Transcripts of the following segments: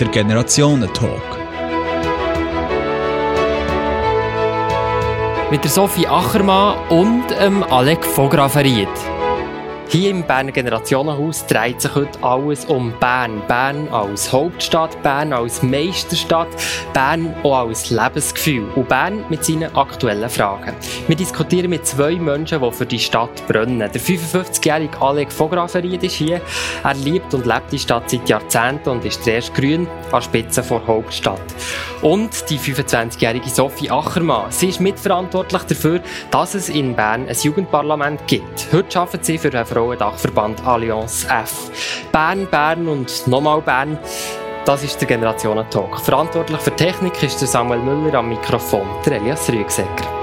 der Generationentalk. Mit der Sophie Achermann und ähm, Alec Vograferiet. Hier im Berner Generationenhaus dreht sich heute alles um Bern. Bern als Hauptstadt, Bern als Meisterstadt, Bern auch als Lebensgefühl und Bern mit seinen aktuellen Fragen. Wir diskutieren mit zwei Menschen, die für die Stadt brennen. Der 55-jährige Alec Vograferied ist hier. Er liebt und lebt die Stadt seit Jahrzehnten und ist zuerst grün an Spitze der Hauptstadt. Und die 25-jährige Sophie Achermann. Sie ist mitverantwortlich dafür, dass es in Bern ein Jugendparlament gibt. Heute arbeitet sie für einen Frauendachverband Allianz F. Bern, Bern und nochmal Bern. Das ist der Generationentalk. Verantwortlich für Technik ist der Samuel Müller am Mikrofon, der Elias Rügsecker.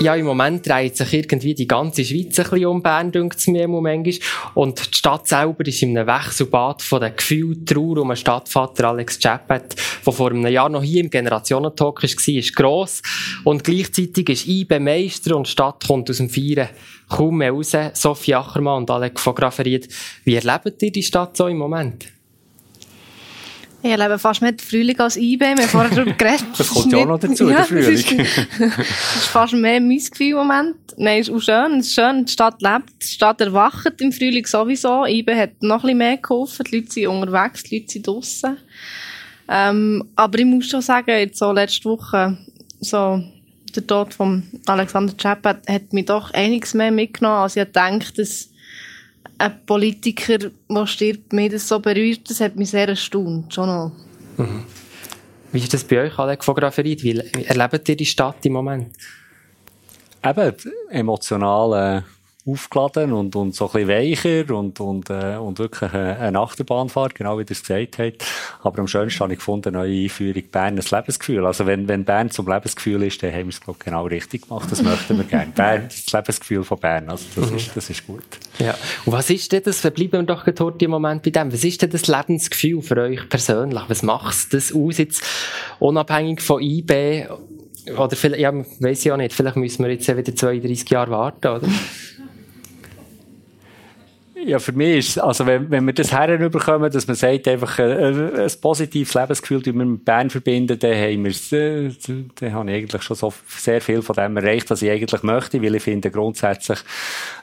Ja, im Moment dreht sich irgendwie die ganze Schweiz ein bisschen um Bern, denkt es mir manchmal. Und die Stadt selber ist in einem Wechselbad von den Gefühlen, Trauer um den Stadtvater Alex Chappet, der vor einem Jahr noch hier im Generationentalk war, ist gross. Und gleichzeitig ist IBE Meister und die Stadt kommt aus dem Feiern kaum mehr raus. Sophie Achermann und Alex von Grafferiet, wie erlebt ihr die Stadt so im Moment? Ich erlebe fast mehr den Frühling als IB. Wir haben vorher darüber geredet. Das kommt ja auch noch dazu, ja, der Frühling. Das ist, das ist fast mehr mein Gefühl im Moment. Nein, es ist auch schön. Es ist schön, die Stadt lebt. Die Stadt erwacht im Frühling sowieso. IB hat noch ein bisschen mehr geholfen. Die Leute sind unterwegs, die Leute sind draussen. Ähm, aber ich muss schon sagen, jetzt so letzte Woche, so, der Tod von Alexander Chappet hat mich doch einiges mehr mitgenommen, als ich gedacht, dass ein Politiker, der stirbt, mich das so berührt, das hat mich sehr erstaunt, schon noch. Mhm. Wie ist das bei euch, Alex von Graferit? Wie erlebt ihr die Stadt im Moment? Eben, emotional, äh, aufgeladen und, und so ein bisschen weicher und, und, äh, und wirklich eine, Achterbahnfahrt, genau wie ihr es gesagt habt. Aber am schönsten habe ich gefunden, eine neue Einführung Bern, ein Lebensgefühl. Also wenn, wenn Bern zum Lebensgefühl ist, dann haben wir es glaube genau richtig gemacht. Das möchten wir gerne. Bern, das Lebensgefühl von Bern, also das, mhm. ist, das ist gut. Ja. Und was ist denn das, verbleiben wir doch heute im Moment bei dem, was ist denn das Lebensgefühl für euch persönlich? Was macht das aus, jetzt unabhängig von IB oder vielleicht, ja, ich auch nicht, vielleicht müssen wir jetzt wieder 32 Jahre warten, oder? Ja, für mich ist also wenn, wenn wir das herüberkommen, dass man sagt, einfach äh, äh ein positives Lebensgefühl, das wir mit Bern verbinden, dann haben wir äh, dann habe ich eigentlich schon so sehr viel von dem erreicht, was ich eigentlich möchte, weil ich finde, grundsätzlich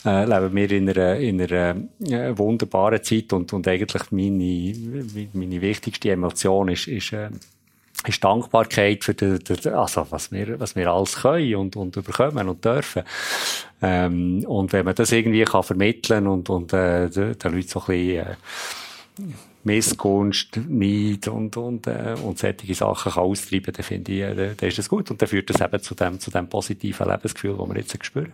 äh, leben wir in einer, in einer äh, wunderbaren Zeit und, und eigentlich meine, meine wichtigste Emotion ist, ist äh, ist Dankbarkeit für die, die, also was wir, was wir alles können und, und überkommen und dürfen. Ähm, und wenn man das irgendwie kann vermitteln und, und äh, den Leuten so ein bisschen äh, Missgunst, Neid und, und, äh, und solche Sachen kann austreiben, dann finde ich, äh, dann ist das gut. Und dann führt das eben zu dem, zu dem positiven Lebensgefühl, das wir jetzt spüren.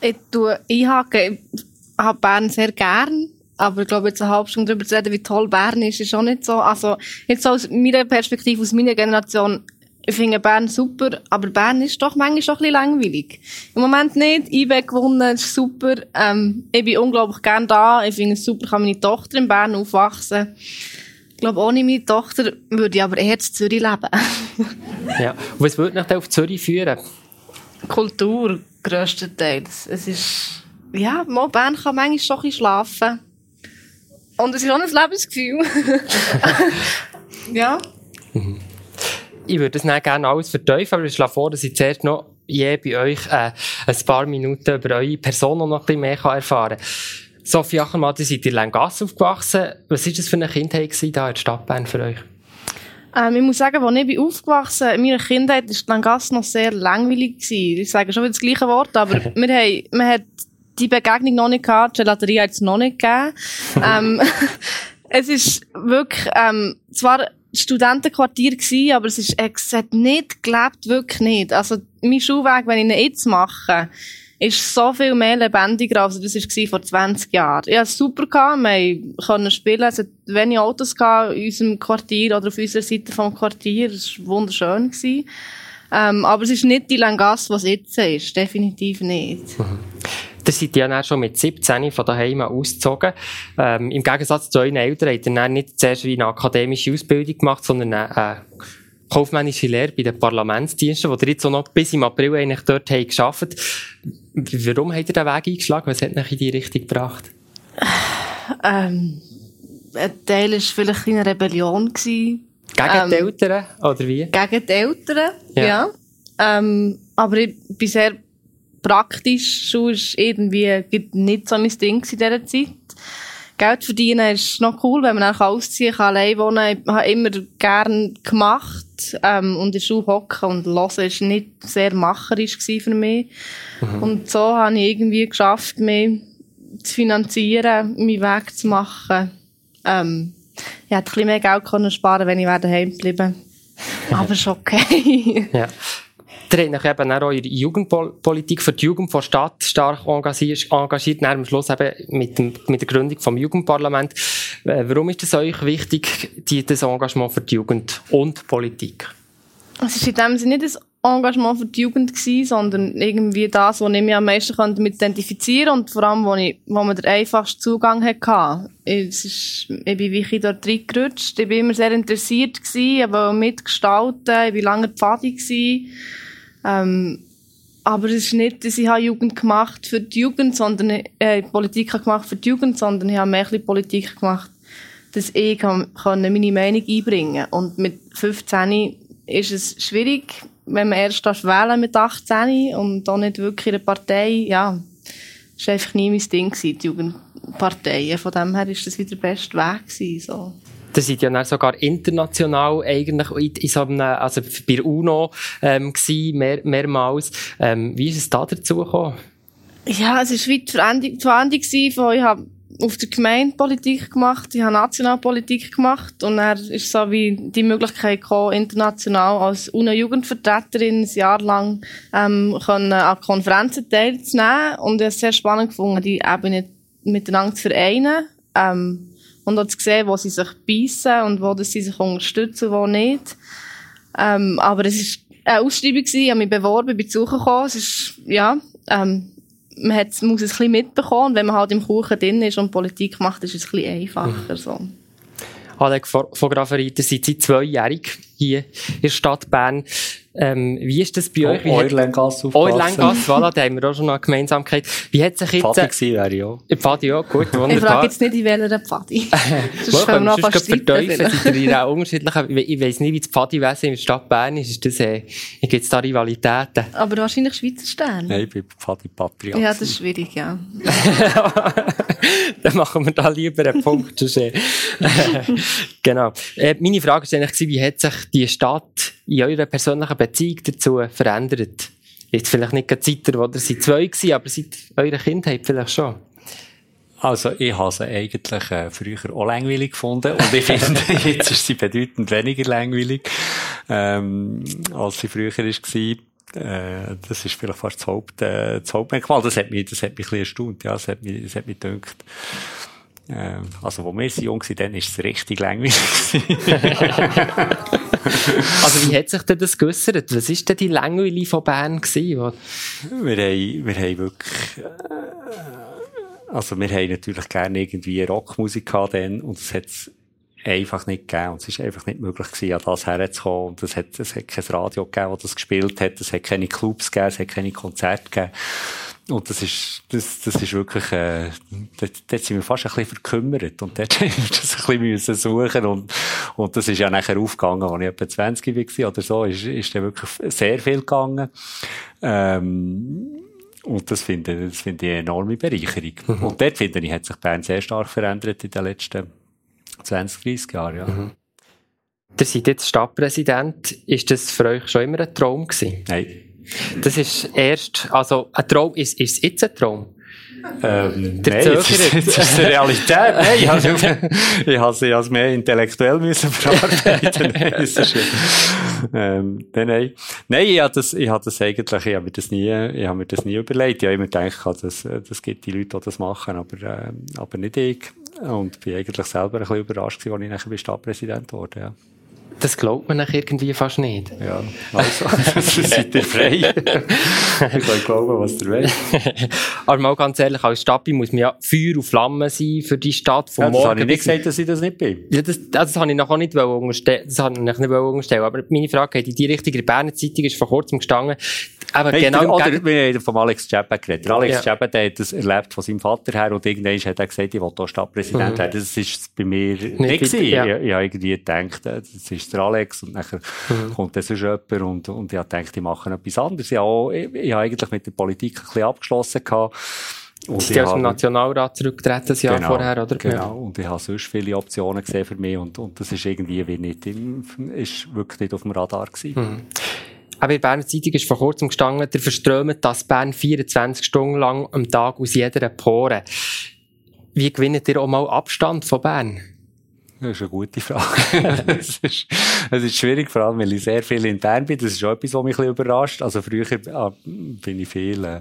Ich tue. Ich habe Bern sehr gern aber ich glaube, jetzt eine halbe Stunde darüber zu reden, wie toll Bern ist, ist auch nicht so. Also, jetzt so aus meiner Perspektive, aus meiner Generation, ich finde Bern super, aber Bern ist doch manchmal schon ein bisschen langweilig. Im Moment nicht. IB gewonnen, ist super. Ähm, ich bin unglaublich gern da. Ich finde es super, kann meine Tochter in Bern aufwachsen. Ich glaube, ohne meine Tochter würde ich aber eher in Zürich leben. ja. Und was würde dich auf Zürich führen? Kultur, grösstenteils. Es ist, ja, mal Bern kann manchmal schon ein bisschen schlafen. Und es ist auch ein Lebensgefühl. ja. Mhm. Ich würde das nicht gerne alles verteufeln, aber ich schlage vor, dass ich zuerst noch je bei euch äh, ein paar Minuten über eure Person noch ein bisschen mehr erfahren kann. Sophie Ackermann, ihr seid in Langasse aufgewachsen. Was war das für eine Kindheit hier in der Stadt Bern für euch? Ähm, ich muss sagen, als ich bin aufgewachsen bin, in meiner Kindheit war Langasse noch sehr langweilig. Gewesen. Ich sage schon wieder das gleiche Wort, aber wir haben, man hat die Begegnung noch nicht gehabt, die Gelaterie hat es noch nicht gegeben. ähm, es ist wirklich, ähm, zwar Studentenquartier gewesen, aber es ist, es hat nicht gelebt, wirklich nicht. Also, mein Schulweg, wenn ich ihn jetzt mache, ist so viel mehr lebendiger, als das war vor 20 Jahren. Ich hatte es super, gehabt, wir konnten spielen, es hat wenige Autos gehabt in unserem Quartier oder auf unserer Seite vom Quartier, es war wunderschön. Gewesen. Ähm, aber es ist nicht die Langasse, was jetzt ist, definitiv nicht. Mhm. Ihr seid ja dann schon mit 17 von daheim ausgezogen. Ähm, Im Gegensatz zu euren Eltern habt ihr dann nicht zuerst eine akademische Ausbildung gemacht, sondern eine, äh, kaufmännische Lehre bei den Parlamentsdiensten, wo ihr jetzt auch noch bis im April eigentlich dort habt gearbeitet. warum habt ihr diesen Weg eingeschlagen? Was hat euch in die Richtung gebracht? Ähm, ein Teil war vielleicht eine Rebellion. Gewesen. Gegen ähm, die Eltern, oder wie? Gegen die Eltern, ja. ja. Ähm, aber ich bin sehr praktisch. Ist irgendwie nicht so mein Ding in dieser Zeit. Geld verdienen ist noch cool, wenn man auch ausziehen kann, allein wohnen. Ich habe immer gerne gemacht ähm, und in der Schule hocken und hören war nicht sehr macherisch für mich. Mhm. Und so habe ich irgendwie geschafft, mich zu finanzieren, meinen Weg zu machen. Ähm, ich hätte ein bisschen mehr Geld können sparen wenn ich daheim geblieben Aber ist okay. ja. Ihr habt euch eben auch der Jugendpolitik für die Jugend von Stadt stark engagiert, engagiert am Schluss eben mit, dem, mit der Gründung vom Jugendparlament. Äh, warum ist es euch wichtig, das Engagement für die Jugend und Politik? Es ist in dem Sinne nicht ein Engagement für die Jugend gewesen, sondern irgendwie das, was ich mich am meisten damit identifizieren konnte und vor allem, wo, ich, wo man den einfachsten Zugang hatte. Es ist, ich bin wirklich dort reingerutscht. Ich war immer sehr interessiert gewesen, aber mitgestalten. Ich war lange Pfadi. Ähm, aber es ist nicht, dass ich Jugend gemacht für die Jugend, sondern äh, Politik gemacht für die Jugend, sondern ich habe mehr Politik gemacht, dass ich kann, kann meine Meinung einbringen. Und mit 15 ist es schwierig, wenn man erst wählen mit 18 und auch nicht wirklich eine Partei, ja, das war einfach nie mein Ding, die Jugendparteien. Von dem her war das wieder der beste Weg. Gewesen, so. Da sind ja dann sogar international eigentlich in, in so einem, also bei UNO ähm, gewesen, mehr, mehrmals. Ähm, wie ist es da dazu gekommen? Ja, es war weit die Veränderung von, ich habe auf der Gemeinde Politik gemacht, ich habe Nationalpolitik gemacht und dann ist so wie die Möglichkeit gekommen, international als UNO-Jugendvertreterin ein Jahr lang ähm, können an Konferenzen teilzunehmen und ich habe es sehr spannend gefunden, die Ebene miteinander zu vereinen. Ähm, und auch zu sehen, wo sie sich beißen und wo sie sich unterstützen, wo nicht. Ähm, aber es war eine Ausschreibung, ich habe mich beworben, bin zugekommen. Es ist, ja, ähm, man hat, muss es ein bisschen mitbekommen. Und wenn man halt im Kuchen drin ist und Politik macht, ist es ein bisschen einfacher. Mhm. So. Alec von Graferiter, sind Sie zweijährig hier in der Stadt Bern. Ähm, wie ist das bei euch? Wie Eulengasse Eulengasse, voilà, da haben wir auch schon eine Gemeinsamkeit. Wie hat sich jetzt... Pfadi wäre ich auch. Pfadi auch, gut, wunderbar. Ich frage jetzt nicht, in welcher Pfadi. Sonst können wir noch fast verteufeln. Seid ihr auch unterschiedlich? Ich weiss nicht, wie das Pfadiwesen in der Stadt Bern ist. ist das, äh, gibt es da Rivalitäten? Aber wahrscheinlich Schweizer Stern. Nein, ich bin Pfadi-Patriot. Ja, das ist schwierig, ja. Dann machen wir da lieber einen Punkt. genau. Äh, meine Frage war eigentlich, wie hat sich die Stadt in eurer persönlichen Beziehung dazu verändert? Jetzt vielleicht nicht gerade seit wo ihr seit zwei gewesen, aber seit eurer Kindheit vielleicht schon. Also, ich habe sie eigentlich äh, früher auch langweilig gefunden und ich finde, jetzt ist sie bedeutend weniger langweilig, ähm, als sie früher war. Äh, das ist vielleicht fast das, Haupt, äh, das Hauptmerkmal. Das hat mich, das hat mich ein bisschen erstaunt, ja, das hat mich, das hat mich gedacht. Äh, also, wo wir jung waren, dann ist es richtig langweilig. also, wie hat sich denn das geäussert? Was war denn die Langweile von Bern gewesen? Wir haben, wir haben wirklich, äh, also, wir haben natürlich gerne irgendwie Rockmusik gehabt dann, und es hat einfach nicht gegeben. Und es ist einfach nicht möglich gewesen, an das herzukommen. Und es hat, es hat kein Radio gegeben, das das gespielt hat. Es hat keine Clubs gegeben, es hat keine Konzerte gegeben. Und das ist, das, das ist wirklich, äh, dort, dort sind wir fast ein bisschen verkümmert. Und dort haben wir das ein bisschen müssen suchen. Und, und das ist ja nachher aufgegangen, als ich etwa 20 war oder so, ist, ist dann wirklich sehr viel gegangen. Ähm, und das finde, das finde ich eine enorme Bereicherung. Mhm. Und dort finde ich, hat sich Bern sehr stark verändert in den letzten 20, 30 Jahren, ja. Mhm. Ihr seid jetzt Stadtpräsident. Ist das für euch schon immer ein Traum gewesen? Nein. Das ist erst, also ein Traum, ist, ist es jetzt ein Traum? Ähm, der nein, jetzt ist, jetzt ist die Realität. nein, ich habe ich habe es mehr intellektuell müssen verarbeiten. nein, das ist ähm, nein, nein. Nein, ich habe das, ich habe das eigentlich, ich habe mir das nie, ich habe mir das nie überlegt. Ich habe immer gedacht, das, das gibt die Leute, die das machen, aber, äh, aber nicht ich. Und bin eigentlich selber ein bisschen überrascht als ich nachher Stadtpräsident wurde, ja. Das glaubt man irgendwie fast nicht. Ja, also, seid ihr frei. ich kann glauben, was ihr wollt. Aber mal ganz ehrlich, als Stadtbi muss man ja Feuer und Flamme sein für die Stadt vom ja, das habe ich nicht gesagt, dass ich das nicht bin. Ja, das, das, das habe ich noch nicht unterstellen. Das habe ich nicht unterstellen. Aber meine Frage geht in die Richtung. In der Berner Zeitung ist vor kurzem gestanden, Aber Hey, genau oder Gegen- wir haben von Alex Czapek geredet. Der Alex Ja. Der hat das erlebt von seinem Vater her und irgendwann hat er gesagt, ich will hier Stadtpräsident werden. Das ist bei mir nicht, weit- gewesen. ja. Ich, ich habe irgendwie gedacht, äh, das ist der Alex und nachher kommt dann sonst jemand und, und ich habe gedacht, die machen etwas anderes. Ich habe, auch, ich, ich habe eigentlich mit der Politik ein bisschen abgeschlossen gehabt. Und Sie sind aus dem Nationalrat zurückgetreten, das Jahr vorher, oder? Genau. Und ich habe sonst viele Optionen gesehen für mich und, und das ist irgendwie wie nicht im, ist wirklich nicht auf dem Radar gewesen. Aber in Berner Zeitung ist vor kurzem gestanden, der verströmt das Bern 24 Stunden lang am Tag aus jeder Pore. Wie gewinnt ihr auch mal Abstand von Bern? Das ist eine gute Frage. Es ist, ist schwierig, vor allem, weil ich sehr viel in Bern bin. Das ist auch etwas, was mich ein bisschen überrascht. Also früher äh, bin ich viel äh,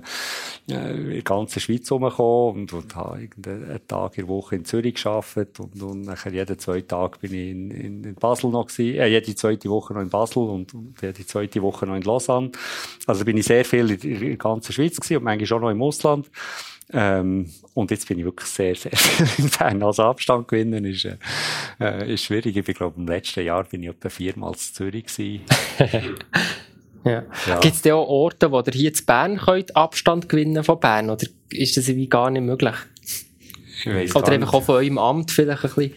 in der ganzen Schweiz rumgekommen und, und habe irgendeinen Tag in der Woche in Zürich gearbeitet und, und nachher jeden zweiten Tag bin ich in, in, in Basel noch gewesen, äh, jede zweite Woche noch in Basel und, und jede zweite Woche noch in Lausanne. Also bin ich sehr viel in, in der ganzen Schweiz gewesen und manchmal auch noch im Ausland. Ähm, und jetzt bin ich wirklich sehr, sehr viel in Bern. Also Abstand gewinnen ist, äh, äh, ist schwierig. Ich glaube im letzten Jahr bin ich etwa viermal in Zürich gewesen. Ja. Ja. Gibt es denn auch Orte, wo ihr hier in Bern könnt Abstand gewinnen von Bern? Oder ist das irgendwie gar nicht möglich? Oder einfach auch von eurem Amt vielleicht ein bisschen?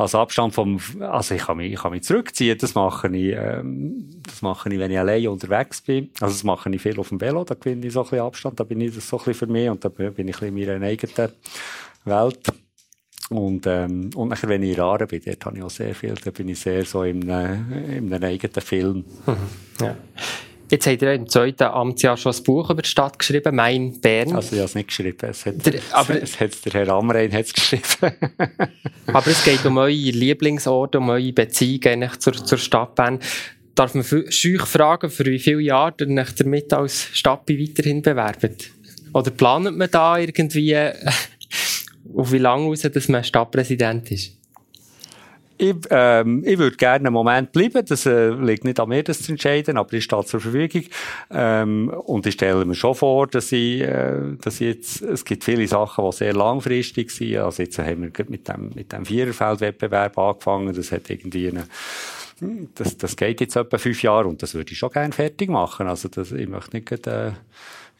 Also Abstand vom, also ich kann mich, ich kann mich zurückziehen. Das mache ich, ähm, das mache ich, wenn ich allein unterwegs bin. Also das mache ich viel auf dem Velo. Da gewinne ich so ein bisschen Abstand. Da bin ich das so ein bisschen für mich und da bin ich ein bisschen in meiner eigenen Welt. Und, ähm, und nachher, wenn ich in Aare bin, dort habe ich auch sehr viel. Da bin ich sehr so in, einem- in einem eigenen Film. Ja. Jetzt habt ihr im zweiten Amtsjahr schon ein Buch über die Stadt geschrieben, Mein Bern. Also ich habe es nicht geschrieben. Es hat, Der- aber- es hat der Herr Amrein hat's geschrieben. Aber es geht um eure Lieblingsorte, um eure Beziehung zur, zur Stadt Bern. Darf man scheuch fragen, für wie viele Jahre ihr euch damit als Stadtbi weiterhin bewerbt? Oder plant man da irgendwie, auf wie lange raus, dass man Stadtpräsident ist? Ich, ähm, ich würde gerne einen Moment bleiben. Das äh, liegt nicht an mir, das zu entscheiden, aber ich stehe zur Verfügung. Ähm, und ich stelle mir schon vor, dass ich, äh, dass ich jetzt, es gibt viele Sachen, die sehr langfristig sind. Also jetzt haben wir mit dem, mit dem Viererfeldwettbewerb angefangen. Das hat irgendwie eine, das, das geht jetzt etwa fünf Jahre und das würde ich schon gerne fertig machen. Also das, ich möchte nicht gerade,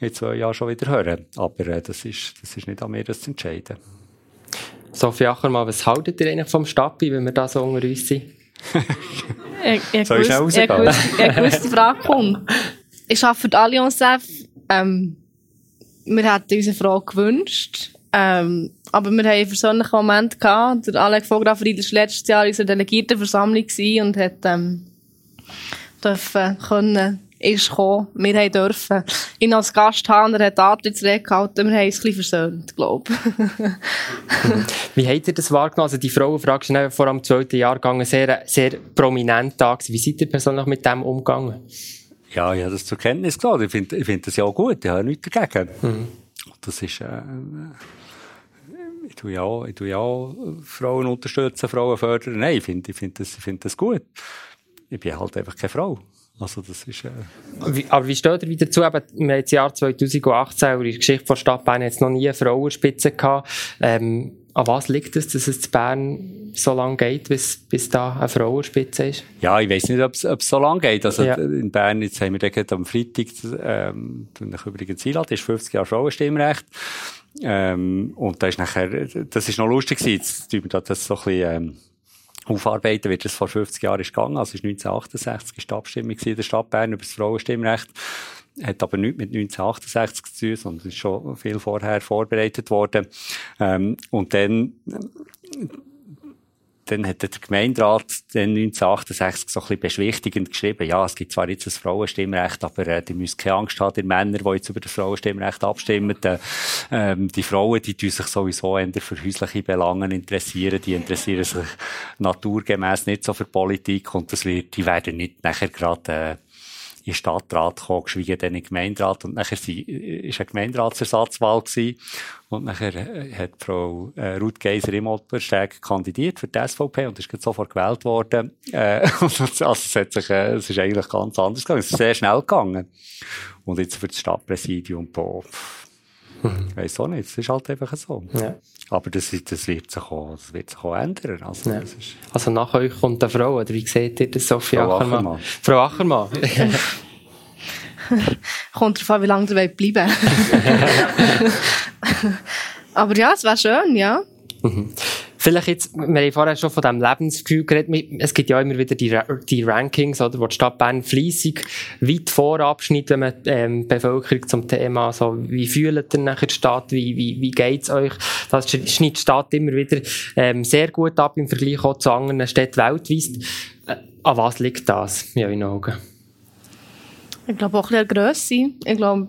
äh, in zwei Jahren schon wieder hören. Aber äh, das, ist, das ist nicht an mir, das zu entscheiden. Sophie Ackermann, was haltet ihr eigentlich vom Stadtbi, wenn wir da so unter uns sind? Ich, ich Soll ich schnell ich rausgehen? gewusst, die Frage kommt. Ich arbeite für die Allianz F. Ähm, wir hätten uns eine Frage gewünscht. Ähm, aber wir haben einen persönlichen Moment gehabt. Der Alex Vograf war letztes Jahr in unserer Delegiertenversammlung und hat, ähm, dürfen können, ist gekommen. Wir haben dürfen ihn als Gast haben und er hat Antrittsrede gehalten. Wir haben uns ein bisschen versöhnt, glaube ich. Wie habt ihr das wahrgenommen? Also die Frauenfrage ist vor allem im zweiten Jahrgang sehr, sehr prominent da. Wie seid ihr persönlich mit dem umgegangen? Ja, ich habe das zur Kenntnis genommen. Ich finde ich find das ja auch gut. Ich habe nichts dagegen. Das ist, äh, ich tue ja auch, ich tue ja auch Frauen unterstützen, Frauen fördern. Nein, ich finde, ich finde das, ich finde das gut. Ich bin halt einfach keine Frau. Also, das ist, äh, Wie, aber wie steht ihr wieder dazu? Eben, wir haben das Jahr 2018, und in der Geschichte von Stadt Bern jetzt noch nie eine Frauenspitze gehabt. Ähm, an was liegt es, dass es in Bern so lange geht, bis, bis da eine Frauenspitze ist? ja, ich weiß nicht, ob es so lange geht. Also, Ja. in Bern, jetzt haben wir gerade am Freitag, ähm, ich übrigens einladen, ist 50 Jahre Frauenstimmrecht. Ähm, und da ist nachher, das ist noch lustig gewesen, jetzt tun wir das so ein bisschen, ähm, aufarbeiten, wie das vor 50 Jahren ist gegangen. Also, ist 1968 ist die Abstimmung in der Stadt Bern über das Frauenstimmrecht. Hat aber nichts mit 1968 zu tun, sondern ist schon viel vorher vorbereitet worden. Ähm, und dann, dann hat der Gemeinderat dann 1968 so ein bisschen beschwichtigend geschrieben, ja, es gibt zwar jetzt ein Frauenstimmrecht, aber äh, die müssen keine Angst haben, die Männer, die jetzt über das Frauenstimmrecht abstimmen. Äh, ähm, die Frauen, die tun sich sowieso eher für häusliche Belange interessieren, die interessieren sich naturgemäß nicht so für Politik und das wird, die werden nicht nachher gerade äh, in Stadtrat gekommen, geschweige denn in den Gemeinderat. Und nachher sie, ist eine Gemeinderatsersatzwahl gewesen. Und nachher äh, hat Frau äh, Ruth Geiser im Ottersteg kandidiert für die SVP und ist sofort gewählt worden. Äh, also es, hat sich, äh, es ist eigentlich ganz anders gegangen. Es ist sehr schnell gegangen. Und jetzt für das Stadtpräsidium, boah, ich weiss auch nicht, es ist halt einfach so. Ja. Aber das, das, wird sich auch, das wird sich auch ändern. Also, Ja. das ist, Also nach euch kommt eine Frau, oder wie seht ihr das, Sophie Frau Ackermann? Ackermann. Frau Ackermann. Kommt darauf an, wie lange ihr bleiben Aber ja, es wäre schön, ja. Vielleicht jetzt, wir haben vorher schon von diesem Lebensgefühl geredet, es gibt ja immer wieder die, die Rankings, oder, wo die Stadt Bern fleissig weit vorabschnitt, wenn man ähm, Bevölkerung zum Thema, so, wie fühlt ihr nachher die Stadt, wie, wie, wie geht's euch? Das schneidet die Stadt immer wieder ähm, sehr gut ab im Vergleich auch zu anderen Städten weltweit. Äh, an was liegt das in euren Augen? Ich glaube auch ein bisschen Grösse. Ich glaube,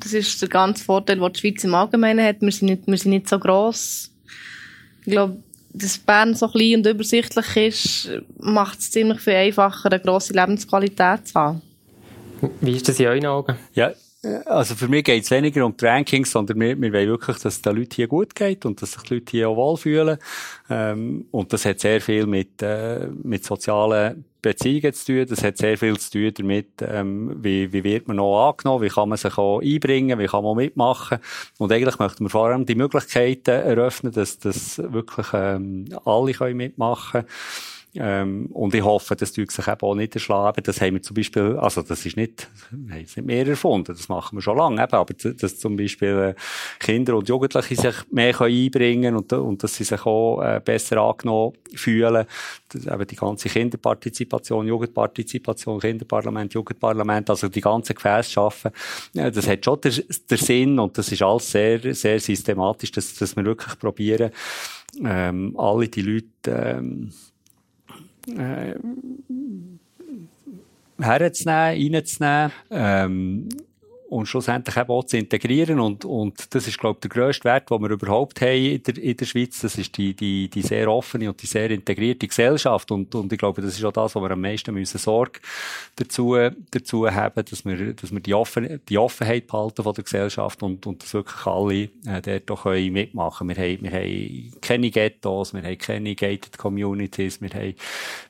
das ist der ganze Vorteil, den die Schweiz im Allgemeinen hat. Wir sind nicht, wir sind nicht so gross ich glaube, dass Bern so klein und übersichtlich ist, macht es ziemlich viel einfacher, eine grosse Lebensqualität zu haben. Wie ist das in euren Augen? Ja, also für mich geht es weniger um die Rankings, sondern wir, wir wollen wirklich, dass es den Leuten hier gut geht und dass sich die Leute hier auch wohlfühlen. Ähm, und das hat sehr viel mit, äh, mit sozialen Beziehungen zu tun. Das hat sehr viel zu tun damit, ähm, wie, wie wird man noch angenommen, wie kann man sich auch einbringen, wie kann man mitmachen. Und eigentlich möchten wir vor allem die Möglichkeiten eröffnen, dass, dass wirklich ähm, alle können mitmachen können. Ähm, und ich hoffe, das tut sich eben auch nicht erschlagen. Das haben wir zum Beispiel, also das ist nicht, wir haben es nicht mehr erfunden, das machen wir schon lange, eben, aber dass zum Beispiel äh, Kinder und Jugendliche sich mehr können einbringen und, und dass sie sich auch äh, besser angenommen fühlen. Das, eben die ganze Kinderpartizipation, Jugendpartizipation, Kinderparlament, Jugendparlament, also die ganze Gefäße schaffen, das hat schon den Sinn und das ist alles sehr, sehr systematisch, dass, dass wir wirklich probieren, ähm, alle die Leute, ähm, äh, herzunehmen, reinzunehmen. Ähm, und schlussendlich eben auch zu integrieren. Und, und das ist, glaube ich, der grösste Wert, den wir überhaupt haben in der, in der Schweiz. Das ist die, die, die sehr offene und die sehr integrierte Gesellschaft. Und, und ich glaube, das ist auch das, wo wir am meisten müssen Sorge dazu, dazu haben, dass wir, dass wir die, Offen, die Offenheit behalten von der Gesellschaft und, und dass wirklich alle äh, dort auch können mitmachen können. Wir haben, wir haben keine Ghettos, wir haben keine gated Communities, wir haben,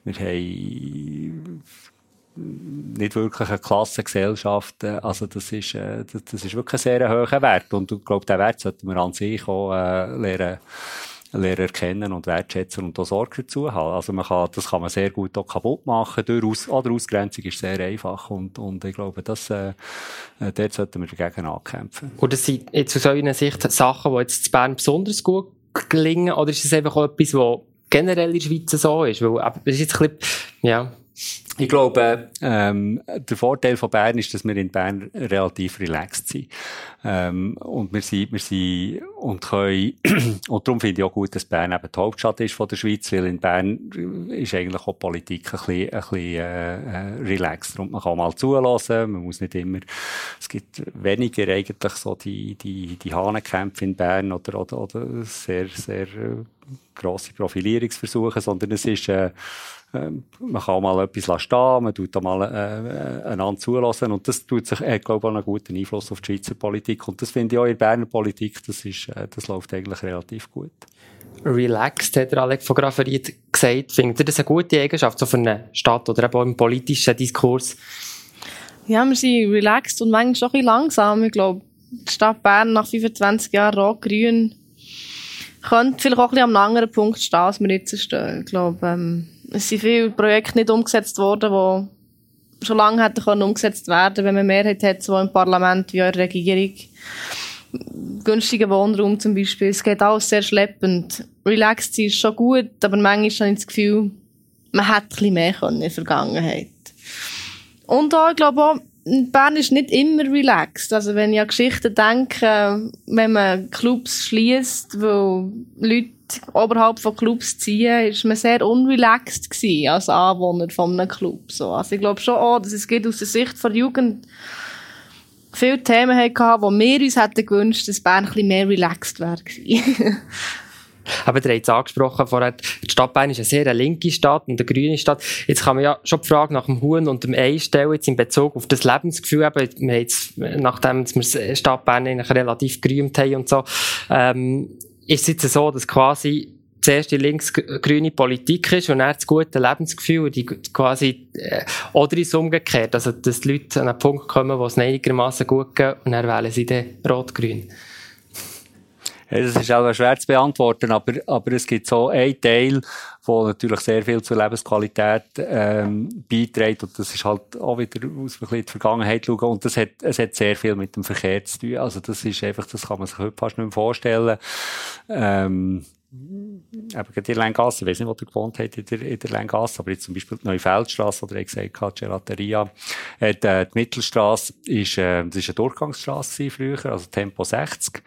wir haben nicht wirklich eine Klassengesellschaft. Äh, also das ist, äh, das ist wirklich ein sehr hoher Wert. Und ich glaube, den Wert sollten wir an sich auch äh, lernen, lernen erkennen und wertschätzen und auch Sorge dazu haben. Also man kann, das kann man sehr gut auch kaputt machen. Durch Aus oder Ausgrenzung ist sehr einfach. Und, und ich glaube, das, äh, dort sollten wir dagegen ankämpfen. Das sind jetzt aus eurer Sicht Sachen, die jetzt in Bern besonders gut gelingen? Oder ist es einfach auch etwas, was generell in der Schweiz so ist? Weil, das ist jetzt ein bisschen, ja, ich glaube, ähm, der Vorteil von Bern ist, dass wir in Bern relativ relaxed sind. Ähm, und wir sind, wir sind, und können, und darum finde ich auch gut, dass Bern eben die Hauptstadt ist von der Schweiz, weil in Bern ist eigentlich auch Politik ein bisschen, ein bisschen, äh, äh relaxed. Und man kann mal zulassen, man muss nicht immer, es gibt weniger eigentlich so die, die, die Hahnenkämpfe in Bern oder, oder, oder sehr, sehr, äh, grosse Profilierungsversuche, sondern es ist, äh, ähm, man kann mal etwas stehen, man tut da mal äh, einander zulassen und das tut sich, hat, glaube ich, auch einen guten Einfluss auf die Schweizer Politik und das finde ich auch in der Berner Politik, das ist, äh, das läuft eigentlich relativ gut. Relaxed, hat der Alex von Grafferiet gesagt. Findet ihr das eine gute Eigenschaft so für eine Stadt oder eben auch im politischen Diskurs? Ja, wir sind relaxed und manchmal schon ein bisschen langsam. Ich glaube, die Stadt Bern nach 25 Jahren rot-grün könnte vielleicht auch ein bisschen am anderen Punkt stehen, als wir jetzt stehen. Ich glaube, ähm, es sind viele Projekte nicht umgesetzt worden, die schon lange hätten können umgesetzt werden, wenn man Mehrheit hat, so im Parlament wie in der Regierung. Günstiger Wohnraum zum Beispiel. Es geht alles sehr schleppend. Relaxed ist schon gut, aber manchmal habe ich das Gefühl, man hätte bisschen mehr können in der Vergangenheit. Und auch, ich glaube auch, Bern ist nicht immer relaxed. Also wenn ich an Geschichten denke, wenn man Clubs schließt, wo Leute oberhalb von Clubs ziehen, ist man sehr unrelaxed gewesen als Anwohner von einem Club. So. Also ich glaube schon auch, dass es geht aus der Sicht der Jugend viele Themen hatten, wo wir uns hätten gewünscht, dass Bern ein bisschen mehr relaxed wäre. Aber ihr habt es angesprochen vorher, die Stadt Bern ist eine sehr linke Stadt und eine grüne Stadt. Jetzt kann man ja schon die Frage nach dem Huhn und dem Ei stellen, jetzt in Bezug auf das Lebensgefühl. Eben, wir jetzt, nachdem wir die Stadt Bern eigentlich relativ gerühmt haben und so, ähm, ist es jetzt so, dass quasi zuerst die links-grüne Politik ist und dann das gute Lebensgefühl, die quasi, äh, oder ist umgekehrt, also dass die Leute an einen Punkt kommen, wo es einigermaßen gut geht und dann wählen sie dann rot-grün. Das ist auch schwer zu beantworten, aber, aber es gibt so einen Teil wo natürlich sehr viel zur Lebensqualität ähm, beiträgt. Und das ist halt auch wieder aus ein bisschen die Vergangenheit schauen. Und das hat, es hat sehr viel mit dem Verkehr zu tun. Also das ist einfach, das kann man sich heute fast nicht mehr vorstellen. Ähm, eben in der Lengasse, ich weiß nicht, wo ihr gewohnt habt in der, in der Lengasse, aber jetzt zum Beispiel die Neufeldstrasse, oder ich gesagt habe, Gelateria, äh, die, die Mittelstrasse ist, äh, das ist eine Durchgangsstrasse früher, also Tempo 60,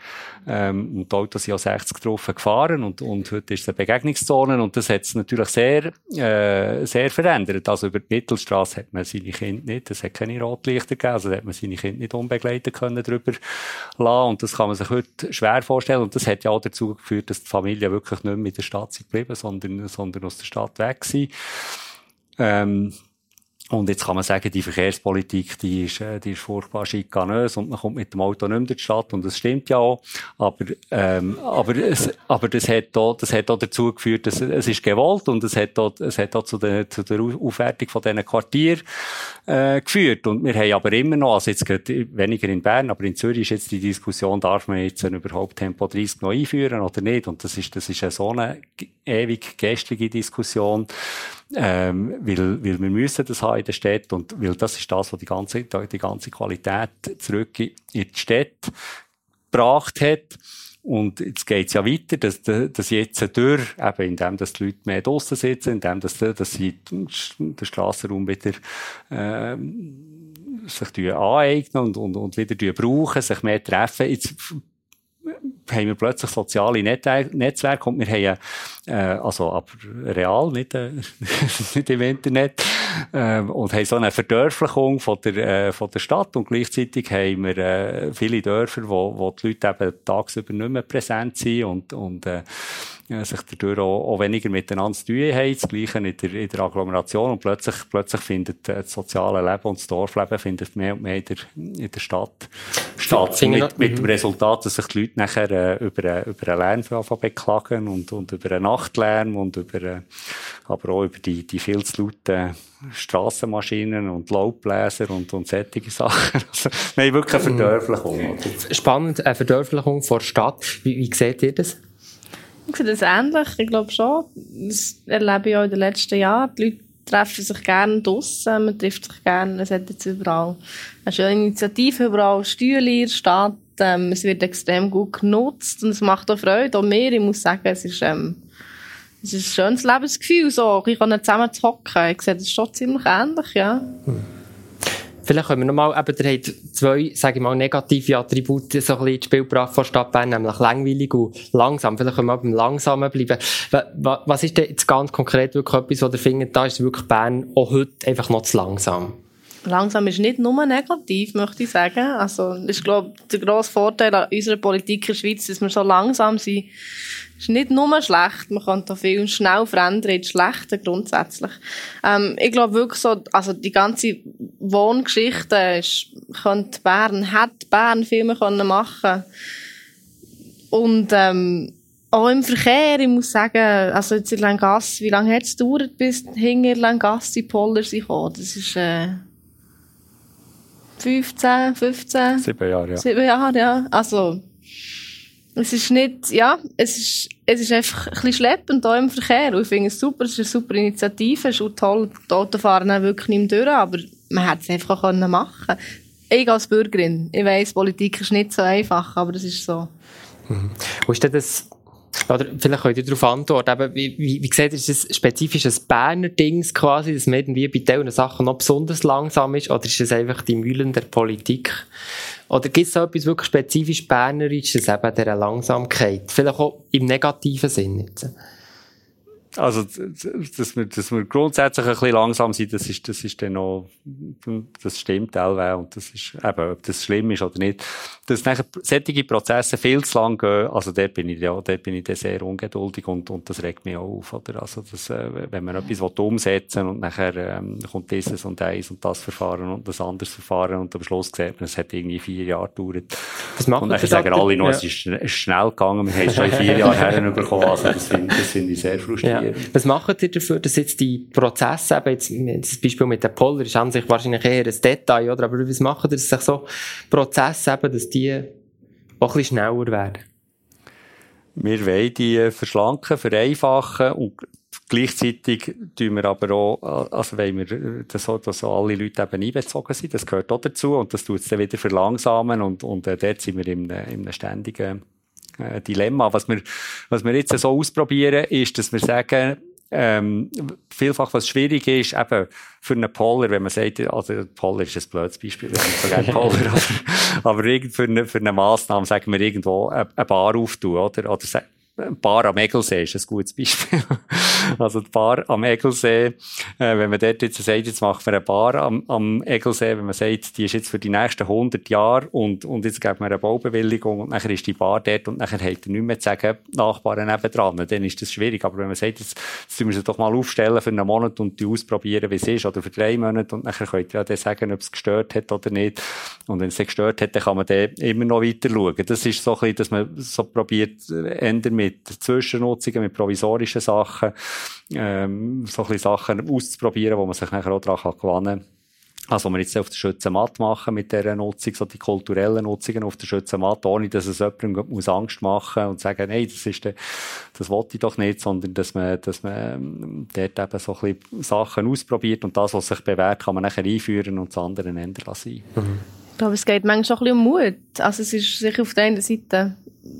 ähm, und die Autos sind auch 60 drauf gefahren und, und heute ist es eine Begegnungszone und das hat es natürlich sehr, äh, sehr verändert. Also über die Mittelstrasse hat man seine Kinder nicht, es hat keine Rotlichter gegeben, also hat man seine Kinder nicht unbegleitet können drüber lassen und das kann man sich heute schwer vorstellen und das hat ja auch dazu geführt, dass die Familie wirklich nicht mehr in der Stadt sind geblieben, sondern, sondern aus der Stadt weg sind. Ähm, und jetzt kann man sagen, die Verkehrspolitik, die ist, äh, die ist furchtbar schikanös und man kommt mit dem Auto nicht mehr durch die Stadt und das stimmt ja auch. Aber, ähm, aber, es, aber das hat auch, das hat auch dazu geführt, dass es ist gewollt und es hat auch, es hat auch zu der, zu der Aufwertung von diesen Quartier äh, geführt. Und wir haben aber immer noch, also jetzt gerade weniger in Bern, aber in Zürich ist jetzt die Diskussion, darf man jetzt überhaupt Tempo 30 noch einführen oder nicht? Und das ist, das ist eine so eine ewig gestrige Diskussion ähm, weil, weil wir müssen das haben in der Stadt und weil das ist das, was die ganze, die ganze Qualität zurück in die Stadt gebracht hat. Und jetzt geht's ja weiter, dass, dass jetzt durch, eben indem dass die Leute mehr draussen sitzen, indem dass, dass sie den Strassenraum wieder äh, sich aneignen und, und, und wieder brauchen, sich mehr treffen. Jetzt haben wir plötzlich soziale Netzwerke und wir haben, also aber real, nicht, äh, nicht im Internet, äh, und haben so eine Verdörflichung von der, äh, von der Stadt und gleichzeitig haben wir äh, viele Dörfer, wo, wo die Leute eben tagsüber nicht mehr präsent sind und, und äh, sich dadurch auch, auch weniger miteinander zu tun haben, das Gleiche in der, in der Agglomeration und plötzlich, plötzlich findet äh, das soziale Leben und das Dorfleben findet mehr und mehr in der, in der Stadt statt. Mit, mit dem mhm. Resultat, dass sich die Leute nachher äh, über, über einen Lärm beklagen und, und über einen Nachtlärm und über, äh, aber auch über die, die viel zu lauten Strassenmaschinen und Laubbläser und, und solche Sachen. Also, wir haben wirklich eine mhm. Verdörflichung. Spannend, eine Verdörflichung vor Stadt. Wie, wie seht ihr das? Ich sehe das ähnlich. Ich glaube schon. Das erlebe ich auch in den letzten Jahren. Die Leute treffen sich gerne draussen, man trifft sich gerne. Es hat jetzt überall eine schöne Initiative, überall Stühle in der Stadt. Ähm, es wird extrem gut genutzt und es macht auch Freude. Auch mir, ich muss sagen, es ist, ähm, es ist ein schönes Lebensgefühl, so. Kann zusammen zu hocken. Ich sehe das schon ziemlich ähnlich, ja. Vielleicht können wir nochmal, eben, ihr habt zwei, sage ich mal, negative Attribute so ein bisschen ins Spiel gebracht von Stadt Bern, nämlich langweilig und langsam. Vielleicht können wir beim Langsamen bleiben. Was ist denn jetzt ganz konkret wirklich etwas, was ihr findet, da ist wirklich Bern auch heute einfach noch zu langsam? Langsam ist nicht nur negativ, möchte ich sagen. Also, ist, glaube der grosse Vorteil an unserer Politik in der Schweiz, dass wir so langsam sind ist nicht nur schlecht, man kann da viel schnell verändern ins Schlechte grundsätzlich. Ähm, ich glaube wirklich so, also die ganze Wohngeschichte ist, könnte Bern, hat Bern viel mehr können machen Und ähm, auch im Verkehr, ich muss sagen, also jetzt in Langasse, wie lange hat es gedauert, bis hinter Langasse Poller sind gekommen? Das ist äh, 15, 15? Sieben Jahre, ja. Sieben Jahre, ja. Also es ist nicht, ja, es ist, es ist einfach ein bisschen schleppend hier im Verkehr. Und ich finde es super, es ist eine super Initiative, es ist auch toll, die Autofahrer wirklich nicht mehr durch, aber man hätte es einfach auch machen können. Ich als Bürgerin, ich weiss, Politik ist nicht so einfach, aber das ist so. Mhm. Wo ist denn das oder vielleicht könnt ihr darauf antworten, aber wie, wie, wie gesagt, ist das spezifisch ein Berner Dings quasi, dass man irgendwie bei diesen Sachen noch besonders langsam ist, oder ist das einfach die Mühlen der Politik? Oder gibt es so etwas wirklich spezifisch Bernerisches, eben dieser Langsamkeit? Vielleicht auch im negativen Sinn jetzt. Also, dass wir, dass wir grundsätzlich ein bisschen langsam sind, das ist, das ist dann noch, das stimmt auch, und das ist eben, ob das schlimm ist oder nicht. Dass nachher solche Prozesse viel zu lang gehen, also dort bin ich, ja, dort bin ich dann sehr ungeduldig und, und das regt mich auch auf, oder? Also, das, äh, wenn man etwas umsetzen will und nachher, ähm, kommt dieses und eins und das Verfahren und das anderes Verfahren und am Schluss sieht man, es hat irgendwie vier Jahre gedauert. Das macht und dann sagen alle noch, ja. es ist, schnell gegangen, wir haben es schon in vier Jahren herbekommen, also das finde, das finde ich sehr frustrierend. Ja. Was macht ihr dafür, dass jetzt die Prozesse, eben jetzt, das Beispiel mit der Poller ist an sich wahrscheinlich eher ein Detail, oder? Aber was macht ihr, dass sich so Prozesse eben, dass die auch ein bisschen schneller werden? Wir wollen die verschlanken, vereinfachen und Gleichzeitig tun wir aber auch, also wollen wir, dass, dass alle Leute eben einbezogen sind. Das gehört auch dazu und das tut es dann wieder verlangsamen und, und äh, dort sind wir in, in einem ständigen äh, Dilemma. Was wir, was wir jetzt so ausprobieren, ist, dass wir sagen, ähm, vielfach, was schwierig ist, eben für einen Poller, wenn man sagt, also Poller ist ein blödes Beispiel, haben so Poller, aber, aber irgend für eine, für eine Massnahme sagen wir irgendwo eine, eine Bar auftun, oder? Oder Bar am Egelsee ist ein gutes Beispiel. also die Bar am Egelsee, äh, wenn man dort jetzt sagt, jetzt machen wir eine Bar am, am Egelsee, wenn man sagt, die ist jetzt für die nächsten 100 Jahre und, und jetzt geben wir eine Baubewilligung und nachher ist die Bar dort und nachher hat er nichts mehr zu sagen, Nachbarn nebendran, dann ist das schwierig. Aber wenn man sagt, jetzt, jetzt müssen wir sie doch mal aufstellen für einen Monat und die ausprobieren, wie es ist, oder für drei Monate und nachher könnt ihr ja dann sagen, ob es gestört hat oder nicht. Und wenn es gestört hat, dann kann man dann immer noch weiter schauen. Das ist so ein bisschen, dass man so probiert, ändern mit mit Zwischennutzungen, mit provisorischen Sachen, ähm, so ein bisschen Sachen auszuprobieren, wo man sich nachher auch daran gewinnen kann. Also, was wir jetzt auf der Schützenmatt machen mit dieser Nutzung, so die kulturellen Nutzungen auf der Schützenmatt, ohne dass es jemandem muss Angst machen und sagen, hey, das ist, der, das wollte ich doch nicht, sondern dass man, dass man ähm, dort eben so ein bisschen Sachen ausprobiert und das, was sich bewährt, kann man nachher einführen und das andere ändern lassen. Mhm. Ich glaube, es geht manchmal auch ein bisschen um Mut. Also, es ist sicher auf der einen Seite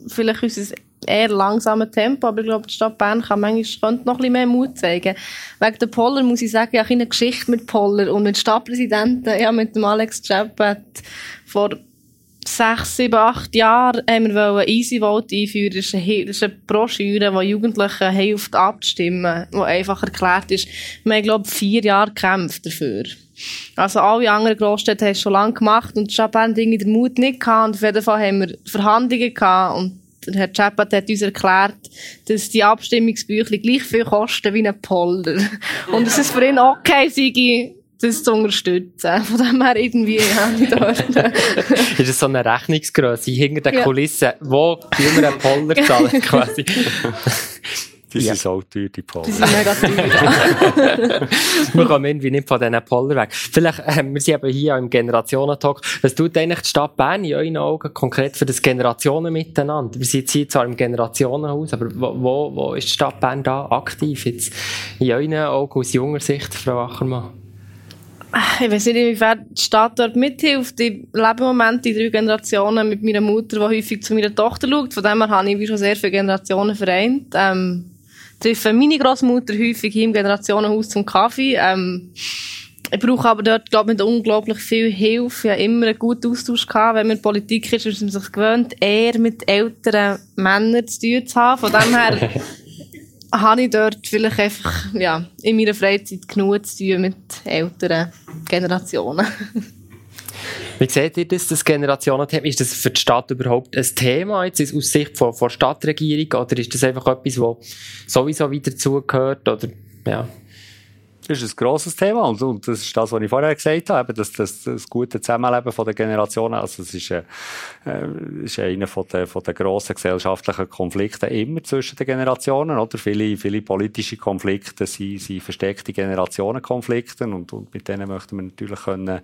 vielleicht unser eher langsamen Tempo, aber ich glaube, die Stadt Bern kann manchmal könnte noch ein bisschen mehr Mut zeigen. Wegen der Poller muss ich sagen, ich habe eine Geschichte mit Poller und mit Stadtpräsidenten, ja, mit dem Alex Chappet vor sechs, sieben, acht Jahren haben wir Easy Vote einführen. Das ist eine, Broschüre, die Jugendlichen hilft abzustimmen, die einfach erklärt ist. Wir haben, glaube ich, vier Jahre gekämpft dafür. Also alle anderen Großstädte haben es schon lange gemacht und die Stadt Bern hat den Mut nicht gehabt und auf jeden Fall haben wir Verhandlungen gehabt und Herr Chapat hat uns erklärt, dass die Abstimmungsbücher gleich viel kosten wie ein Polder. Und es für ihn okay sei, das zu unterstützen. Von dem her irgendwie, ja, ich dort. ist das so eine Rechnungsgröße hinter den ja. Kulissen, wo wir einen Polder zahlen, quasi? Die ja. sind so teuer, die Poller. Die sind mega teuer. wir kommen irgendwie nicht von diesen Poller weg. Vielleicht, äh, wir sind eben hier im Generationentalk. Was tut eigentlich die Stadt Bern in euren Augen konkret für das Generationen miteinander? Wir sind hier zwar im Generationenhaus, aber wo, wo, wo ist die Stadt Bern da aktiv jetzt? In euren Augen aus junger Sicht, Frau Achermann? Ich weiß nicht, inwiefern die Stadt dort mithilft. Ich lebe im Moment in drei Generationen mit meiner Mutter, die häufig zu meiner Tochter schaut. Von dem her habe ich schon sehr viele Generationen vereint. Ähm, treffe meine Großmutter häufig hier im Generationenhaus zum Kaffee. Ähm, ich brauche aber dort, glaube ich, unglaublich viel Hilfe. Ich habe immer einen guten Austausch gehabt. Wenn man Politik ist, ist man sich gewöhnt, eher mit älteren Männern zu tun zu haben. Von dem her habe ich dort vielleicht einfach, ja, in meiner Freizeit genug zu tun mit älteren Generationen. Wie seht ihr das, das Generationenthema? Ist das für die Stadt überhaupt ein Thema jetzt aus Sicht von, von Stadtregierung oder ist das einfach etwas, was sowieso wieder dazugehört? Oder, ja. Das ist ein grosses Thema und, und das ist das, was ich vorher gesagt habe, dass das, das gute Zusammenleben von der Generationen, also es ist, äh, ist einer von den, von den grossen gesellschaftlichen Konflikten immer zwischen den Generationen, oder? Viele, viele politische Konflikte sind, sind versteckte Generationenkonflikte und, und mit denen möchten wir natürlich können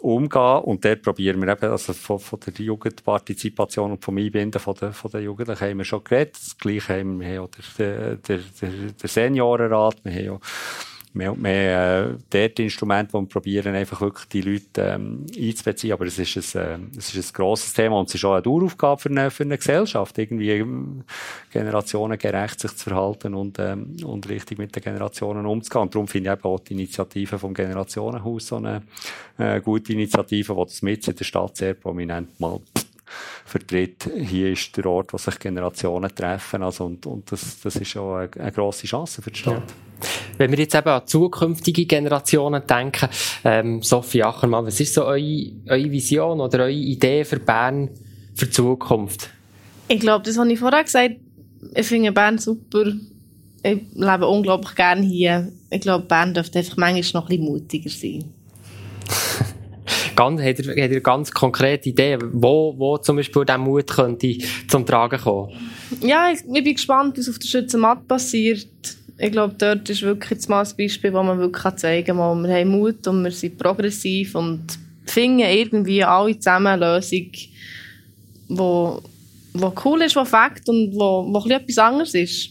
umgehen und dort probieren wir eben, also von, von der Jugendpartizipation und vom Einbinden von der, von der Jugendlichen haben wir schon geredet, das Gleiche haben wir, auch der, der, der, der Seniorenrat, wir haben auch mehr und mehr äh, dort Instrumente, wo wir probieren, einfach wirklich die Leute ähm, einzubeziehen. Aber es ist, ein, äh, es ist ein grosses Thema und es ist auch eine Daueraufgabe für eine, für eine Gesellschaft, irgendwie ähm, generationengerecht sich zu verhalten und, ähm, und richtig mit den Generationen umzugehen. Und darum finde ich eben auch die Initiative vom Generationenhaus so eine äh, gute Initiative, die das mit in der Stadt sehr prominent mal vertritt. Hier ist der Ort, wo sich Generationen treffen. Also, und, und das, das ist auch eine, eine grosse Chance für die Stadt. Ja. Wenn wir jetzt eben an zukünftige Generationen denken, ähm, Sophie Achermann, was ist so eure, eure Vision oder eure Idee für Bern für die Zukunft? Ich glaube, das habe ich vorher gesagt. Ich finde Bern super. Ich lebe unglaublich gerne hier. Ich glaube, Bern dürfte einfach manchmal noch ein bisschen mutiger sein. Ganz, hat, er, hat er ganz konkrete Ideen, wo, wo zum Beispiel dieser Mut könnte zum Tragen kommen? Ja, ich, ich bin gespannt, was auf der Schützenmatt passiert ich glaube, dort ist wirklich jetzt mal ein Beispiel, wo man wirklich zeigen kann, wir haben Mut und wir sind progressiv und finden irgendwie alle zusammen eine Lösung, die wo, wo cool ist, die fakt und wo, wo etwas anderes ist.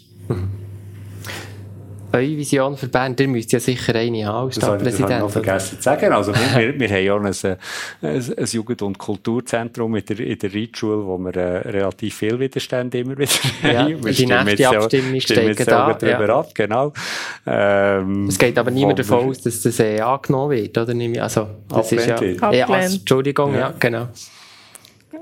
Eure Vision für Bern? Ihr müsst ja sicher eine haben als Stadtpräsident. Das habe ich noch vergessen zu sagen. Also wir, wir, wir haben ja ein, ein, ein Jugend- und Kulturzentrum in der, in der Reitschule, wo wir äh, relativ viel Widerstand immer wieder ja, haben. Wir die nächste Abstimmung steht da. drüber ja. ab, genau. Ähm, es geht aber niemand davon aus, dass das äh, angenommen wird, oder? Also, das ist ja, ja also, Entschuldigung, ja, ja genau.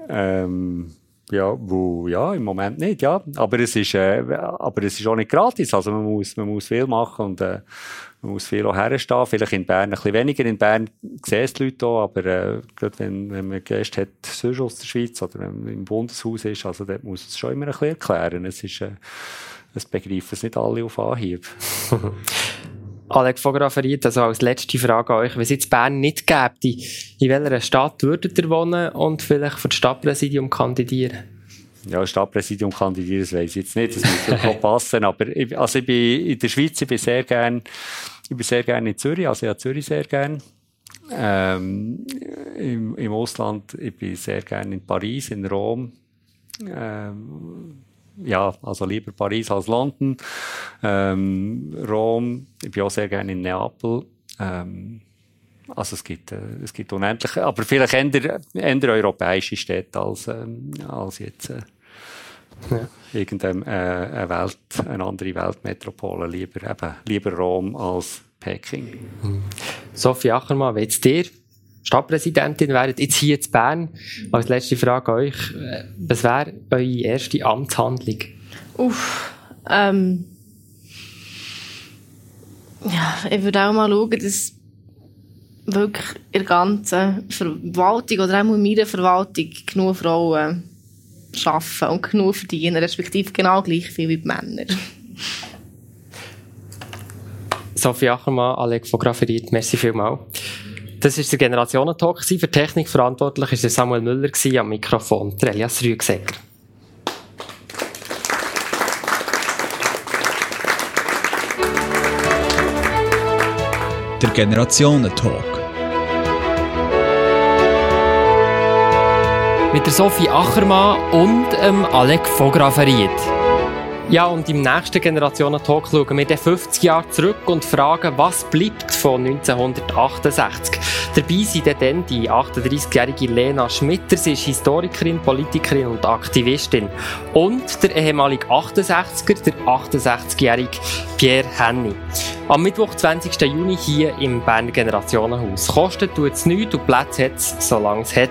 Ähm, ja, wo, ja, im Moment nicht, ja. Aber es ist, äh, aber es ist auch nicht gratis. Also man muss, man muss viel machen und, äh, man muss viel auch herstehen. Vielleicht in Bern ein bisschen weniger. In Bern sehen es die Leute auch, aber, äh, gerade wenn, wenn man Gäste hat, sonst aus der Schweiz oder wenn man im Bundeshaus ist, also dort muss es schon immer ein bisschen erklären. Es ist, äh, es begreifen es nicht alle auf Anhieb. Alex Vograferiet, also als letzte Frage an euch. Wenn es jetzt Bern nicht gäbe, in welcher Stadt würdet ihr wohnen und vielleicht für das Stadtpräsidium kandidieren? Ja, Stadtpräsidium kandidieren, das weiss ich jetzt nicht, das muss auch passen, aber ich, also ich bin in der Schweiz, ich bin sehr gern, ich bin sehr gern in Zürich, also ich habe Zürich sehr gern. Ähm, im, Im Ausland, ich bin sehr gern in Paris, in Rom. Ähm, ja, also lieber Paris als London. Ähm, Rom, ich bin auch sehr gerne in Neapel. Ähm, also es gibt, äh, es gibt unendlich, aber vielleicht eher, eher europäische Städte als, ähm, als jetzt äh, ja. irgendeine äh, eine Welt, eine andere Weltmetropole. Lieber, eben, lieber Rom als Peking. Mhm. Sophie Ackermann, wie jetzt dir Stadtpräsidentin wäret, jetzt hier in Bern. Als letzte Frage an euch, was wäre eure erste Amtshandlung? Uff, ähm, ja, ich würde auch mal schauen, dass wirklich in der ganzen Verwaltung oder auch in meiner Verwaltung genug Frauen arbeiten und genug verdienen, respektive genau gleich viel wie die Männer. Sophie Ackermann, Alex von Grafferiet, merci vielmals. Das war der Generationentalk. Für Technik verantwortlich war Samuel Müller am Mikrofon, der Elias Rüegsegger. Der Generationentalk. Mit der Sophie Achermann und ähm, Alec Vograferiet. Ja, und im nächsten Generationen-Talk schauen wir 50 Jahre zurück und fragen, was bleibt von 1968. Dabei sind dann die 38-jährige Lena Schmitter, sie ist Historikerin, Politikerin und Aktivistin. Und der ehemalige 68er, der 68-jährige Pierre Henny. Am Mittwoch, 20. Juni hier im Berner Generationenhaus. Kostet tut es nichts und Platz hat es, solange es hat.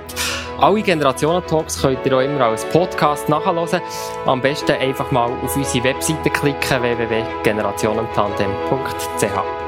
Alle Generationen-Talks könnt ihr auch immer als Podcast nachhören. Am besten einfach mal auf unsere Webseite klicken www.generationentandem.ch.